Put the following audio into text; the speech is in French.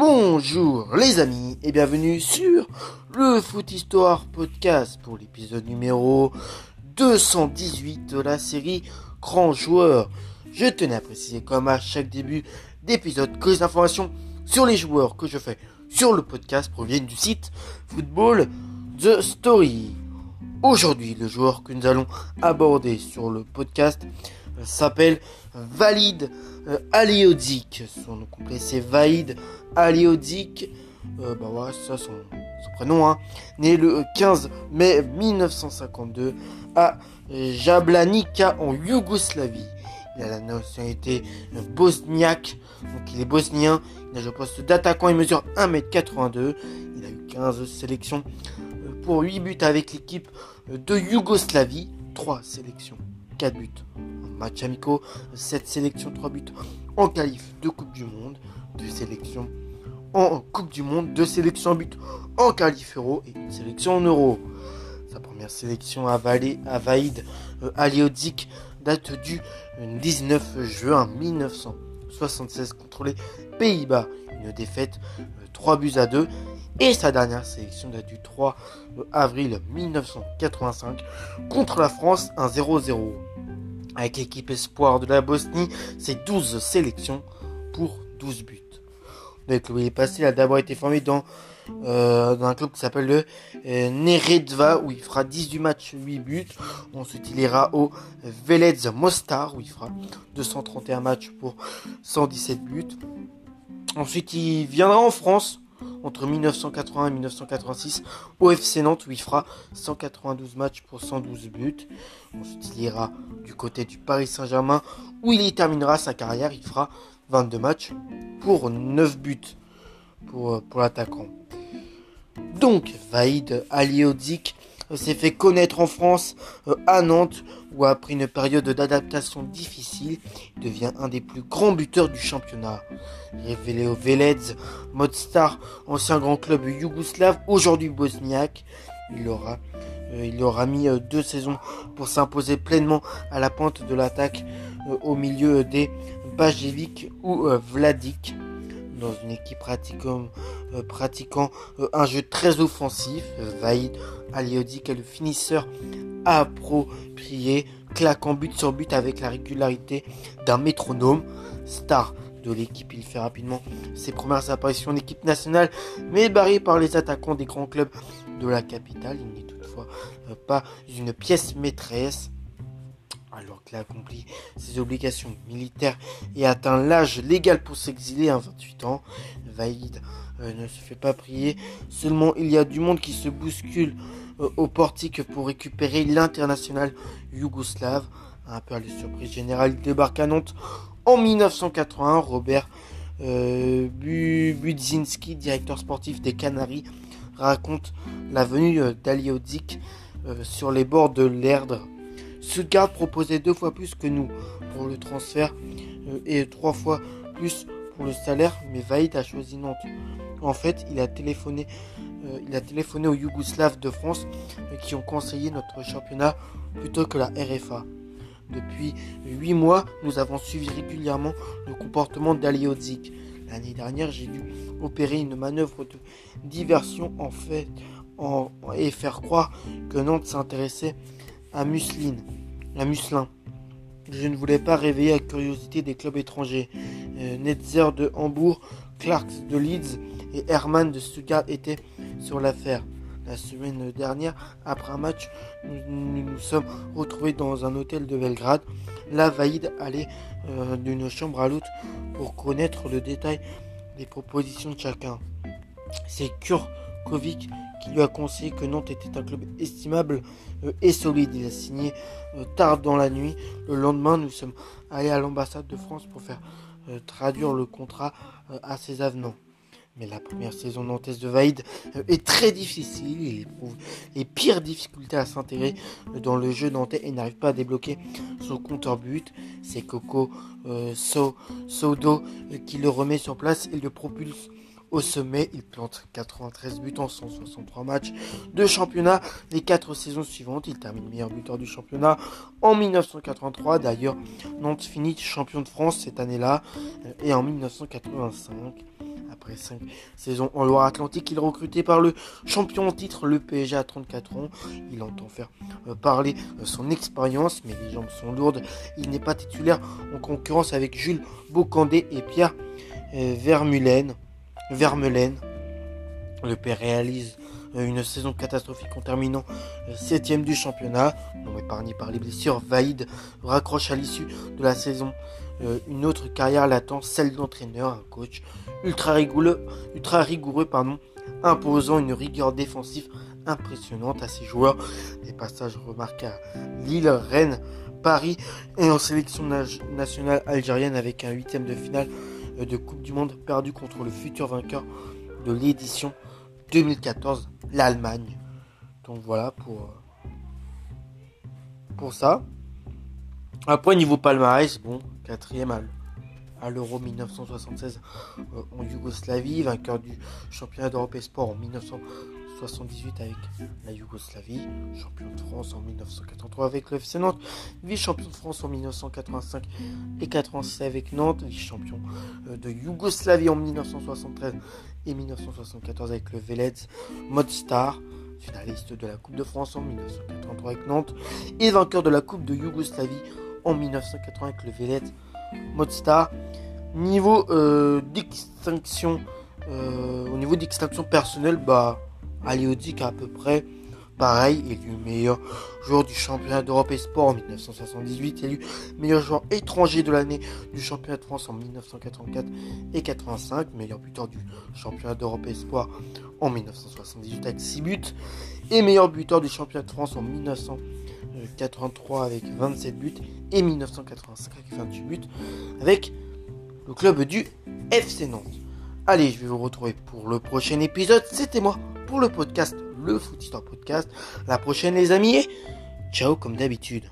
Bonjour les amis et bienvenue sur le Foot Histoire Podcast pour l'épisode numéro 218 de la série Grand Joueur. Je tenais à préciser comme à chaque début d'épisode que les informations sur les joueurs que je fais sur le podcast proviennent du site Football The Story. Aujourd'hui, le joueur que nous allons aborder sur le podcast s'appelle Valide euh, Aliodic. Son nom complet c'est Vaïd Aliodic. Euh, bah voilà, ça son, prénom. Hein. Né le 15 mai 1952 à Jablanica en Yougoslavie. Il a la nationalité bosniaque, donc il est bosnien. Il a le poste d'attaquant, il mesure 1m82. Il a eu 15 sélections euh, pour 8 buts avec l'équipe de Yougoslavie. 3 sélections, 4 buts matchs amicaux, 7 sélections, 3 buts en qualif de Coupe du Monde, 2 sélections en Coupe du Monde, 2 sélections en but en qualif euro et une sélection en euro. Sa première sélection à, Valais, à Vaïd euh, date du 19 juin 1976 contre les Pays-Bas. Une défaite 3 euh, buts à 2 et sa dernière sélection date du 3 avril 1985 contre la France 1-0-0. Avec l'équipe espoir de la Bosnie, c'est 12 sélections pour 12 buts. Donc il est passé, il a d'abord été formé dans, euh, dans un club qui s'appelle le euh, Neredva, où il fera 18 matchs, 8 buts. Ensuite, il ira au Velez Mostar, où il fera 231 matchs pour 117 buts. Ensuite, il viendra en France, entre 1980 et 1986 au FC Nantes où il fera 192 matchs pour 112 buts. Ensuite il ira du côté du Paris Saint-Germain où il y terminera sa carrière. Il fera 22 matchs pour 9 buts pour, pour l'attaquant. Donc Vaïd Aliodic s'est fait connaître en France euh, à Nantes où après une période d'adaptation difficile, il devient un des plus grands buteurs du championnat. Révélé au Velez, Modstar, ancien grand club yougoslave, aujourd'hui bosniaque, il aura, euh, il aura mis euh, deux saisons pour s'imposer pleinement à la pointe de l'attaque au milieu des Bajevic ou Vladik dans une équipe pratiquant, euh, pratiquant euh, un jeu très offensif. Vaïd Aliodic est le finisseur approprié, claquant but sur but avec la régularité d'un métronome. Star de l'équipe, il fait rapidement ses premières apparitions en équipe nationale, mais barré par les attaquants des grands clubs de la capitale. Il n'est toutefois euh, pas une pièce maîtresse alors qu'il a accompli ses obligations militaires et atteint l'âge légal pour s'exiler à 28 ans. Vaïd euh, ne se fait pas prier, seulement il y a du monde qui se bouscule euh, au portique pour récupérer l'international yougoslave. Un peu à la surprise générale, il débarque à Nantes en 1981. Robert euh, Budzinski, directeur sportif des Canaries, raconte la venue d'Aliodik sur les bords de l'Erdre garde proposait deux fois plus que nous pour le transfert euh, et trois fois plus pour le salaire, mais Vaïd a choisi Nantes. En fait, il a téléphoné, euh, il a téléphoné aux Yougoslaves de France euh, qui ont conseillé notre championnat plutôt que la RFA. Depuis huit mois, nous avons suivi régulièrement le comportement d'Aliodzik. L'année dernière, j'ai dû opérer une manœuvre de diversion en fait et faire croire que Nantes s'intéressait à Musseline, à Musselin. Je ne voulais pas réveiller la curiosité des clubs étrangers. Euh, Netzer de Hambourg, Clarks de Leeds et Hermann de Stuttgart étaient sur l'affaire. La semaine dernière, après un match, nous nous, sommes retrouvés dans un hôtel de Belgrade. La Vaïd allait euh, d'une chambre à l'autre pour connaître le détail des propositions de chacun. C'est Kurkovic qui lui a conseillé que Nantes était un club estimable euh, et solide. Il a signé euh, tard dans la nuit. Le lendemain, nous sommes allés à l'ambassade de France pour faire euh, traduire le contrat à ses avenants. Mais la première saison nantaise de Vaïd est très difficile. Il éprouve les pires difficultés à s'intégrer dans le jeu nantais et n'arrive pas à débloquer son compteur but. C'est Coco Sodo qui le remet sur place et le propulse au sommet, il plante 93 buts en 163 matchs de championnat. Les 4 saisons suivantes, il termine meilleur buteur du championnat en 1983. D'ailleurs, Nantes finit champion de France cette année-là. Et en 1985, Après 5 saisons en Loire-Atlantique, il est recruté par le champion en titre, le PSG à 34 ans. Il entend faire euh, parler euh, son expérience, mais les jambes sont lourdes. Il n'est pas titulaire en concurrence avec Jules Bocandé et Pierre Vermeulen. Vermeulen. Le père réalise une saison catastrophique en terminant 7 du championnat. Non épargné par les blessures, Vaïd raccroche à l'issue de la saison euh, une autre carrière l'attend, celle d'entraîneur, un coach ultra rigoureux, ultra rigoureux imposant une rigueur défensive impressionnante à ses joueurs. Des passages remarquables à Lille, Rennes, Paris et en sélection nationale algérienne avec un huitième de finale euh, de Coupe du Monde perdu contre le futur vainqueur de l'édition 2014, l'Allemagne. Donc voilà pour, euh, pour ça. Après, niveau palmarès, bon, quatrième à, l'Euro 1976 euh, en Yougoslavie, vainqueur du championnat d'Europe Sport en 1978 avec la Yougoslavie, champion de France en 1983 avec le FC Nantes, vice-champion de France en 1985 et 86 avec Nantes, vice-champion euh, de Yougoslavie en 1973 et 1974 avec le Velez Modstar finaliste de la Coupe de France en 1983 avec Nantes et vainqueur de la Coupe de Yougoslavie en 1980 avec le Velez Modstar. Niveau euh, d'extinction, euh, au niveau d'extinction personnelle, bah, Aliodic à peu près pareil, élu meilleur joueur du championnat d'Europe et Sport en 1978, élu meilleur joueur étranger de l'année du championnat de France en 1984 et 85, meilleur buteur du championnat d'Europe et Sport en 1978 avec 6 buts, et meilleur buteur du championnat de France en 1984 83 avec 27 buts et 1985 avec 28 buts avec le club du FC Nantes. Allez, je vais vous retrouver pour le prochain épisode. C'était moi pour le podcast, le Foot Podcast. La prochaine les amis ciao comme d'habitude.